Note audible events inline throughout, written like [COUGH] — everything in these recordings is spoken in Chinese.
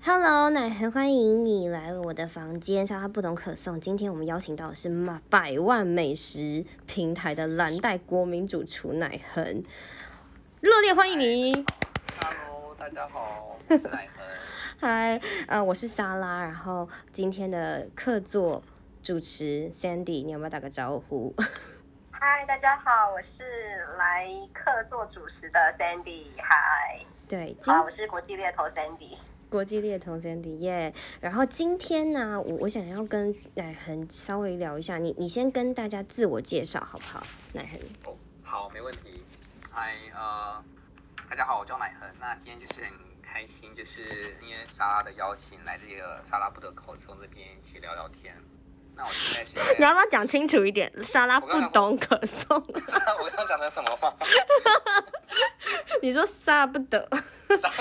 Hello，奶很欢迎你来我的房间，沙拉不懂可颂。今天我们邀请到的是嘛百万美食平台的蓝带国民主厨奶恒，热烈欢迎你。Hello，大家好，我是奶恒。[LAUGHS] 嗨，呃，我是莎拉，然后今天的客座主持 Sandy，你要不要打个招呼？嗨，大家好，我是来客座主持的 Sandy。嗨，对，今啊，我是国际猎头 Sandy。国际猎头 Sandy 耶、然后今天呢，我我想要跟奶恒稍微聊一下，你你先跟大家自我介绍好不好？奶恒，哦，好，没问题。嗨，呃，大家好，我叫奶恒。那今天就是很开心，就是因为莎拉的邀请，来这个莎拉不得口中这边一起聊聊天。那我现在是 [LAUGHS] 你要不要讲清楚一点？莎拉不懂可颂，我刚刚讲的什么话？[LAUGHS] 你说莎拉不懂，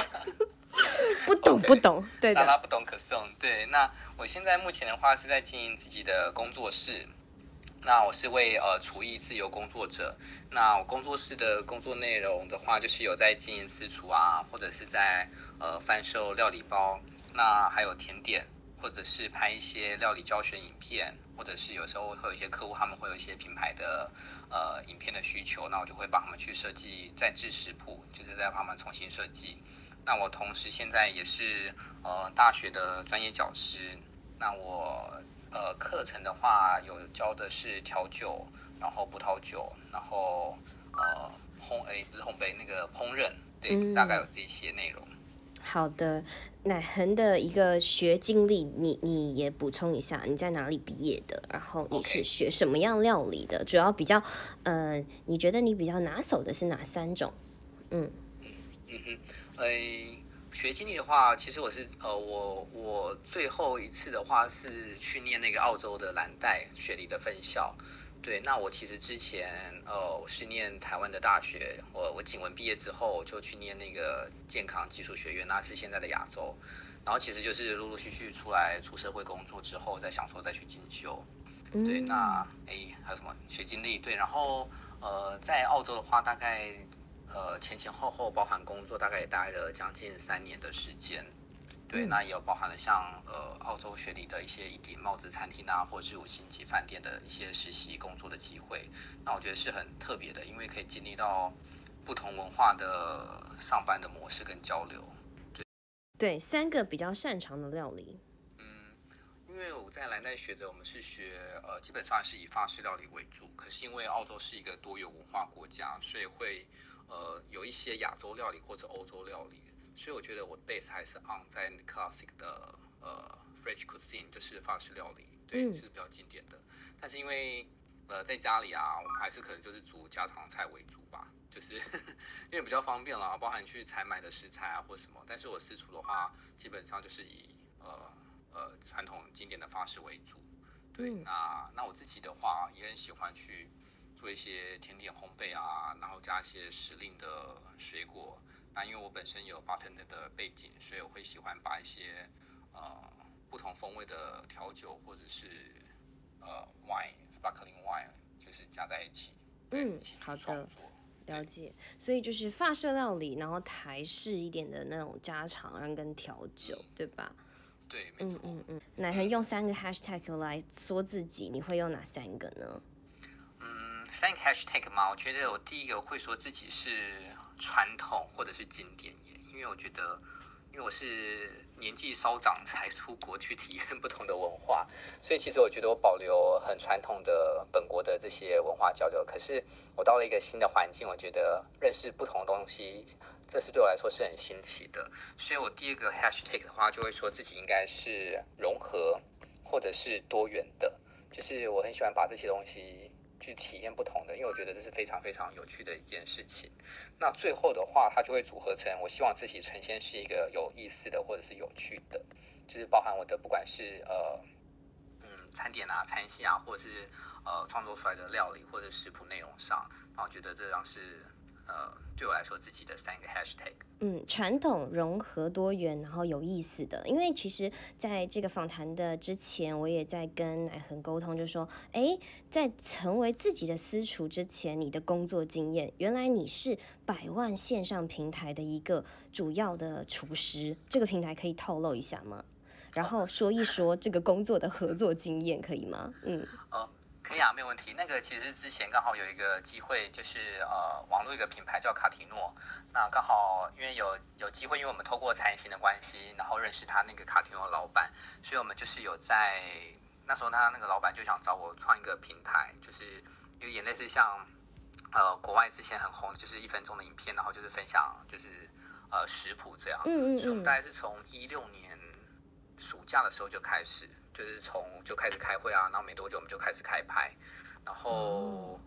[LAUGHS] 不懂不懂，对的，莎拉不懂可颂。对，那我现在目前的话是在经营自己的工作室。那我是为呃厨艺自由工作者。那我工作室的工作内容的话，就是有在经营私厨啊，或者是在呃贩售料理包，那还有甜点，或者是拍一些料理教学影片，或者是有时候会有一些客户他们会有一些品牌的呃影片的需求，那我就会帮他们去设计再制食谱，就是再帮他们重新设计。那我同时现在也是呃大学的专业讲师，那我呃课程的话有教的是调酒，然后葡萄酒，然后呃烘诶不是烘焙那个烹饪，对，嗯大概有这些内容。好的，奶恒的一个学经历，你你也补充一下，你在哪里毕业的？然后你是学什么样料理的？主要比较，呃，你觉得你比较拿手的是哪三种？嗯哼，诶，学经历的话，其实我是呃，我我最后一次的话是去念那个澳洲的蓝带雪梨的分校。对，那我其实之前呃，我是念台湾的大学，我我景文毕业之后就去念那个健康技术学院，那是现在的亚洲。然后其实就是陆陆续续出来出社会工作之后，再想说再去进修。对，嗯那诶还有什么学经历？对，然后呃，在澳洲的话，大概呃前前后后包含工作，大概也待了将近三年的时间。对，嗯那也有包含了像呃澳洲雪梨的一些一顶帽子餐厅啊，或者是五星级饭店的一些实习工作的机会。那我觉得是很特别的，因为可以经历到不同文化的上班的模式跟交流。对，三个比较擅长的料理。嗯，因为我在蓝带学的，我们是学呃，基本上是以法式料理为主。可是因为澳洲是一个多元文化国家，所以会呃有一些亚洲料理或者欧洲料理。所以我觉得我 base 还是 on 在 classic 的呃 French cuisine，就是法式料理，对，嗯是比较经典的。但是因为呃在家里啊，我们还是可能就是煮家常菜为主吧，就是 [LAUGHS] 因为比较方便啦，包含去采买的食材啊或什么。但是我私厨的话，基本上就是以呃呃传统经典的法式为主。对，嗯那那我自己的话也很喜欢去做一些甜点烘焙啊，然后加一些时令的水果。那因为我本身有 bartender 的背景，所以我会喜欢把一些呃不同风味的调酒或者是呃 wine sparkling wine 就是加在一起，嗯好的。了解，所以就是法式料理，然后台式一点的那种家常，跟调酒，对吧？对。嗯嗯嗯。奶恒用三个 hashtag 来说自己，你会用哪三个呢？嗯，三个 hashtag 嘛，我觉得我第一个会说自己是传统或者是经典耶，因为我觉得，因为我是年纪稍长才出国去体验不同的文化，所以其实我觉得我保留很传统的本国的这些文化交流。可是我到了一个新的环境，我觉得认识不同的东西，这是对我来说是很新奇的。所以我第二个 hashtag 的话，就会说自己应该是融合或者是多元的，就是我很喜欢把这些东西去体验不同的，因为我觉得这是非常非常有趣的一件事情。那最后的话，它就会组合成我希望自己呈现是一个有意思的或者是有趣的，就是包含我的不管是呃嗯餐点啊、餐系啊，或者是呃创作出来的料理或者食谱内容上，然后觉得这样是呃，对我来说自己的三个 hashtag。嗯，传统融合多元，然后有意思的。因为其实在这个访谈的之前，我也在跟乃恒沟通，就说，哎，在成为自己的私厨之前，你的工作经验，原来你是百万线上平台的一个主要的厨师，这个平台可以透露一下吗？然后说一说这个工作的合作经验，可以吗？嗯。哦。可以啊，没有问题。那个其实之前刚好有一个机会，就是呃，网络一个品牌叫卡提诺。那刚好因为有有机会，因为我们透过财行的关系，然后认识他那个卡提诺老板，所以我们就是有在那时候他那个老板就想找我创一个平台，就是有点类似像呃国外之前很红就是一分钟的影片，然后就是分享就是呃食谱这样。嗯嗯嗯。所以我们大概是从一六年暑假的时候就开始。就是从就开始开会啊，然后没多久我们就开始开拍，然后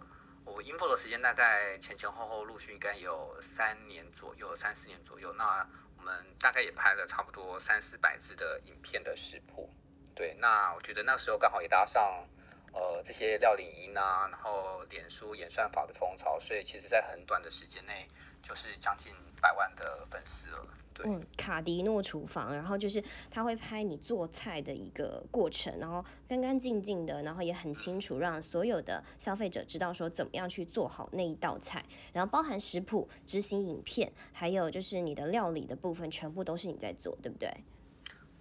我 info 的时间大概前前后后陆续应该有三年左右，三四年左右。那我们大概也拍了差不多三四百支的影片的食谱。对，那我觉得那时候刚好也搭上呃这些料理音啊，然后脸书演算法的风潮，所以其实在很短的时间内就是将近百万的粉丝了。嗯，卡迪诺厨房，然后就是他会拍你做菜的一个过程，然后干干净净的，然后也很清楚，让所有的消费者知道说怎么样去做好那一道菜，然后包含食谱、执行影片，还有就是你的料理的部分，全部都是你在做，对不对？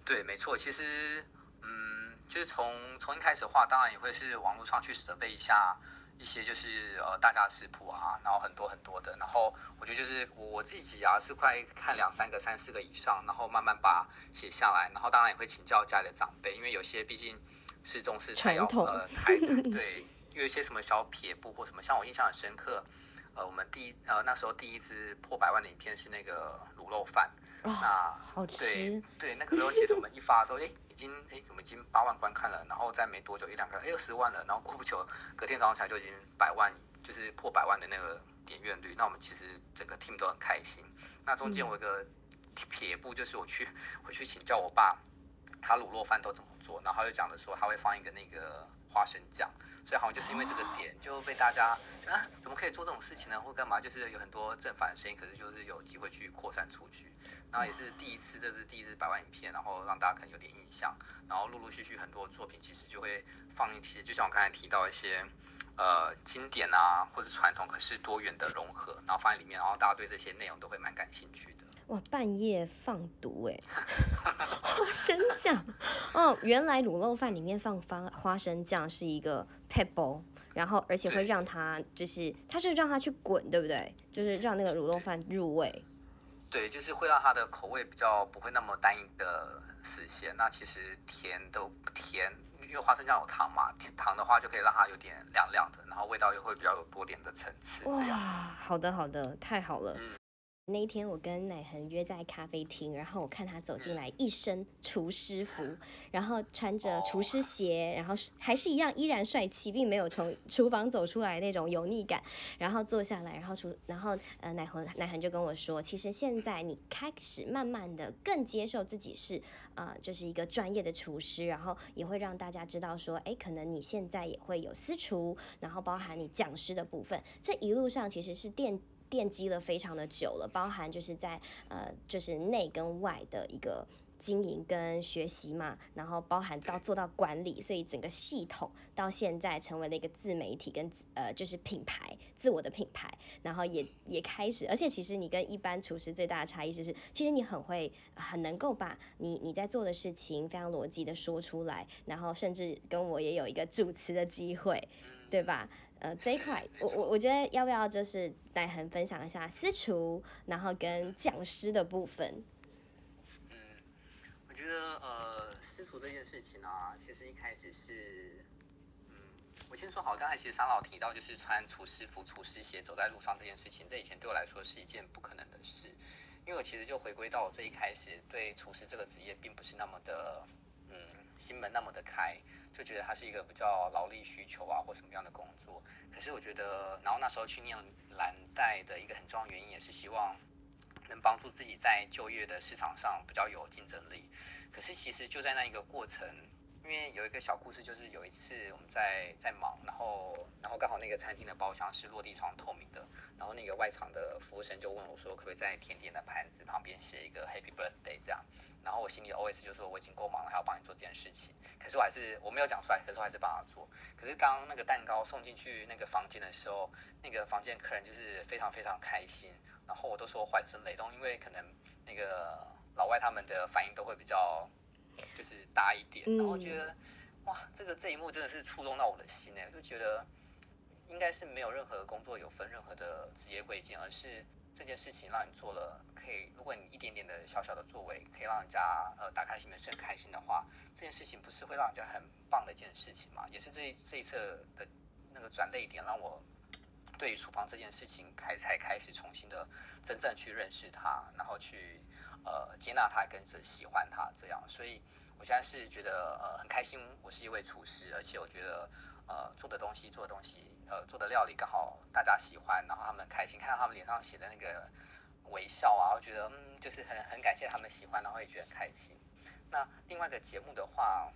对，没错。其实，嗯，就是从从一开始的话，当然也会是网络上去设备一下。一些就是呃大家食谱啊，然后很多很多的，然后我觉得就是我自己啊是快看两三个、三四个以上，然后慢慢把写下来，然后当然也会请教家里的长辈，因为有些毕竟是重视传统呃孩子 [LAUGHS] 对，有一些什么小撇步或什么，像我印象很深刻，呃我们第一呃那时候第一支破百万的影片是那个卤肉饭，那好吃，对那个时候其实我们一发的时候，哎。已已经哎，怎么已经八万观看了？然后再没多久一两个，哎，又十万了。然后过不久，隔天早上起来就已经百万，就是破百万的那个点阅率。那我们其实整个 team 都很开心。那中间我一个撇步，就是我去回去请教我爸，他卤肉饭都怎么做。然后他就讲的说，他会放一个那个花生酱。所以好像就是因为这个点，就被大家啊，怎么可以做这种事情呢？或干嘛？就是有很多正反的声音，可是就是有机会去扩散出去。然后也是第一次，这是第一支百万影片，然后让大家可能有点印象。然后陆陆续续很多作品，其实就会放一些，就像我刚才提到一些，呃，经典啊，或者传统，可是多元的融合，然后放在里面，然后大家对这些内容都会蛮感兴趣的。哇，半夜放毒哎，[LAUGHS] 生酱 [LAUGHS] 哦，原来卤肉饭里面放花花生酱是一个 pebble，然后而且会让它就是它是让它去滚，对不对？就是让那个卤肉饭入味。对，就是会让它的口味比较不会那么单一的实现。那其实甜都甜，因为花生酱有糖嘛，糖的话就可以让它有点亮亮的，然后味道又会比较有多点的层次。哇，好的好的，太好了。那一天，我跟乃恒约在咖啡厅，然后我看他走进来，一身厨师服，然后穿着厨师鞋，然后还是一样依然帅气，并没有从厨房走出来那种油腻感。然后坐下来，然后厨，然后呃，乃恒乃恒就跟我说，其实现在你开始慢慢的更接受自己是呃，就是一个专业的厨师，然后也会让大家知道说，哎，可能你现在也会有私厨，然后包含你讲师的部分，这一路上其实是电。奠基了非常的久了，包含就是在呃，就是内跟外的一个经营跟学习嘛，然后包含到做到管理，所以整个系统到现在成为了一个自媒体跟呃，就是品牌自我的品牌，然后也也开始，而且其实你跟一般厨师最大的差异就是，其实你很会很能够把你你在做的事情非常逻辑的说出来，然后甚至跟我也有一个主持的机会，对吧？呃，这一块，我我我觉得要不要就是来恒分享一下私厨，然后跟讲师的部分。嗯，我觉得呃，私厨这件事情呢，其实一开始是，嗯，我先说好，刚才其实商老提到就是穿厨师服、厨师鞋走在路上这件事情，这以前对我来说是一件不可能的事，因为我其实就回归到我最一开始对厨师这个职业并不是那么的。心门那么的开，就觉得它是一个比较劳力需求啊，或什么样的工作。可是我觉得，然后那时候去念蓝带的一个很重要原因，也是希望能帮助自己在就业的市场上比较有竞争力。可是其实就在那一个过程，因为有一个小故事，就是有一次我们在在忙，然后然后刚好那个餐厅的包厢是落地窗透明的，然后那个外场的服务生就问我说，可不可以在甜点的盘子旁边写一个 Happy Birthday 这样，然后我心里 OS 就说我已经够忙了，还要帮你做这件事情，可是我还是我没有讲出来，可是我还是帮他做。可是刚那个蛋糕送进去那个房间的时候，那个房间客人就是非常非常开心，然后我都说怀春雷动，因为可能那个老外他们的反应都会比较。就是大一点，然后觉得哇，这个这一幕真的是触动到我的心哎，就觉得应该是没有任何工作有分任何的职业贵贱，而是这件事情让你做了，可以如果你一点点的小小的作为，可以让人家呃打开心门是很开心的话，这件事情不是会让人家很棒的一件事情嘛？也是这这一次的那个转泪点，让我对于厨房这件事情开才开始重新的真正去认识它，然后去。呃，接纳他，跟着喜欢他，这样，所以我现在是觉得呃很开心。我是一位厨师，而且我觉得呃做的东西，做的东西，呃做的料理刚好大家喜欢，然后他们开心，看到他们脸上写的那个微笑啊，我觉得嗯就是很很感谢他们喜欢，然后也觉得开心。那另外一个节目的话，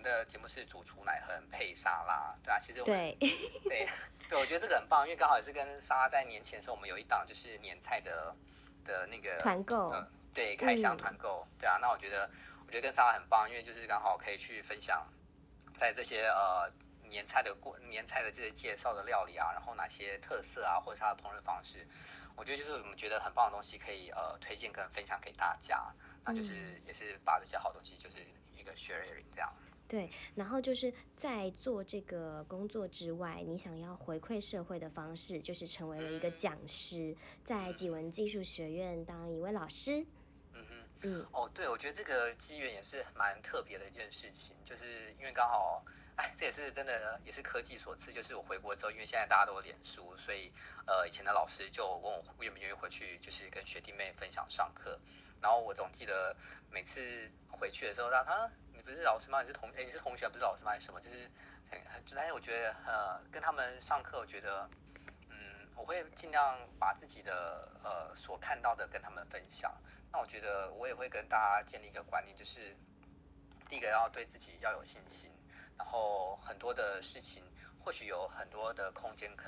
们的节目是主厨奶很配沙拉，对啊，其实对对对，我觉得这个很棒，因为刚好也是跟沙拉在年前的时候，我们有一档就是年菜的的那个团购。对，开箱团购，对啊，那我觉得，我觉得跟莎拉很棒，因为就是刚好可以去分享，在这些呃年菜的过年菜的这些介绍的料理啊，然后哪些特色啊，或者它的烹饪方式，我觉得就是我们觉得很棒的东西，可以呃推荐跟分享给大家，那就是也是把这些好东西就是一个 sharing 这样。对，然后就是在做这个工作之外，你想要回馈社会的方式，就是成为了一个讲师，在几文技术学院当一位老师。嗯哼，嗯，哦，对，我觉得这个机缘也是蛮特别的一件事情，就是因为刚好，哎，这也是真的，也是科技所赐。就是我回国之后，因为现在大家都有脸书，所以呃，以前的老师就问我愿不愿意回去，就是跟学弟妹分享上课。然后我总记得每次回去的时候，让他啊，你不是老师吗？你是同，哎，你是同学不是老师吗？还是什么？就是很很，但是我觉得呃，跟他们上课，我觉得嗯，我会尽量把自己的呃所看到的跟他们分享。那我觉得我也会跟大家建立一个观念，就是第一个要对自己要有信心，然后很多的事情或许有很多的空间跟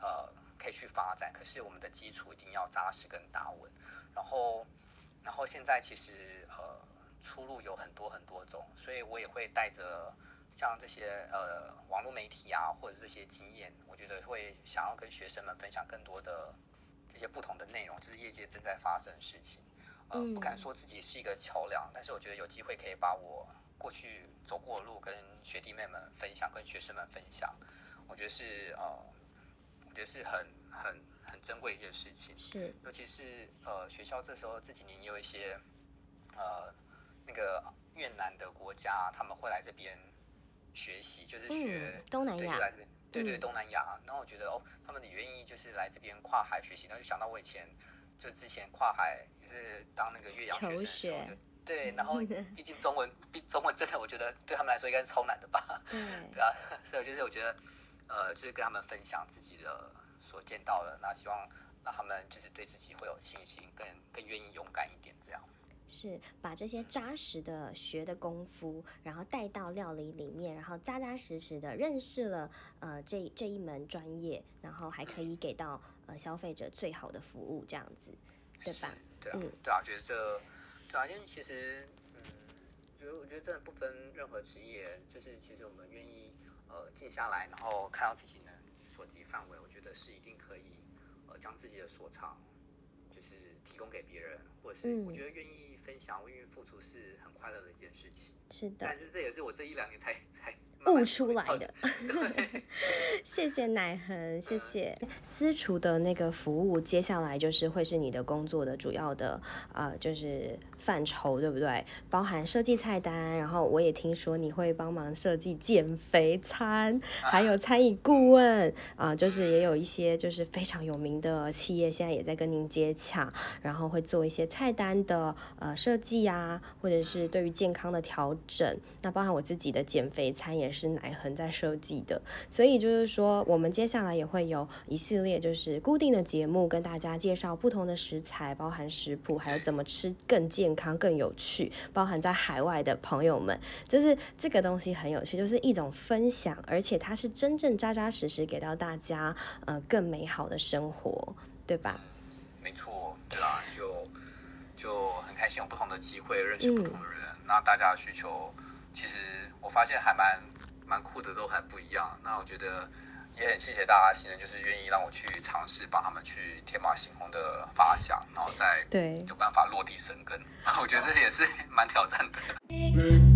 呃可以去发展，可是我们的基础一定要扎实跟打稳。然后，然后现在其实呃出路有很多很多种，所以我也会带着像这些呃网络媒体啊或者这些经验，我觉得会想要跟学生们分享更多的这些不同的内容，就是业界正在发生的事情。呃，不敢说自己是一个桥梁，但是我觉得有机会可以把我过去走过的路跟学弟妹们分享，跟学生们分享，我觉得是呃，我觉得是很很很珍贵一件事情。是，尤其是呃，学校这时候这几年也有一些呃那个越南的国家，他们会来这边学习，就是学东南亚，来这边，对对，东南亚。然后我觉得哦，他们也愿意就是来这边跨海学习，然后就想到我以前。就之前跨海也是当那个岳阳学生的时候，对，然后 [LAUGHS] 毕竟中文，毕中文真的我觉得对他们来说应该是超难的吧，[LAUGHS] 对啊，所以就是我觉得，呃，就是跟他们分享自己的所见到的，那希望让他们就是对自己会有信心，更更愿意勇敢一点这样。是把这些扎实的学的功夫，然后带到料理里面，然后扎扎实实的认识了呃这这一门专业，然后还可以给到呃消费者最好的服务，这样子，对吧？对啊，对啊，觉得这对啊，因为其实嗯，觉得我觉得真的不分任何职业，就是其实我们愿意呃静下来，然后看到自己能所及范围，我觉得是一定可以呃将自己的所长就是提供给别人，或者是我觉得愿意。分享、愿意付出是很快乐的一件事情。是的，但是这也是我这一两年才才 [LAUGHS] 悟出来的。[LAUGHS] 谢谢奶恒，谢谢私厨的那个服务。接下来就是会是你的工作的主要的呃，就是范畴，对不对？包含设计菜单，然后我也听说你会帮忙设计减肥餐，还有餐饮顾问啊，就是也有一些就是非常有名的企业现在也在跟您接洽，然后会做一些菜单的呃设计啊，或者是对于健康的调整。那包含我自己的减肥餐也是奶恒在设计的，所以就是说。说，我们接下来也会有一系列就是固定的节目，跟大家介绍不同的食材，包含食谱，还有怎么吃更健康、更有趣。包含在海外的朋友们，就是这个东西很有趣，就是一种分享，而且它是真正扎扎实实给到大家呃更美好的生活，对吧？没错，对啊，就就很开心有不同的机会认识不同的人，那大家的需求其实我发现还蛮蛮酷的，都很不一样。那我觉得也很谢谢大家信任，就是愿意让我去尝试帮他们去天马行空的发想，然后再对有办法落地生根。[LAUGHS] 我觉得这也是蛮挑战的。[LAUGHS]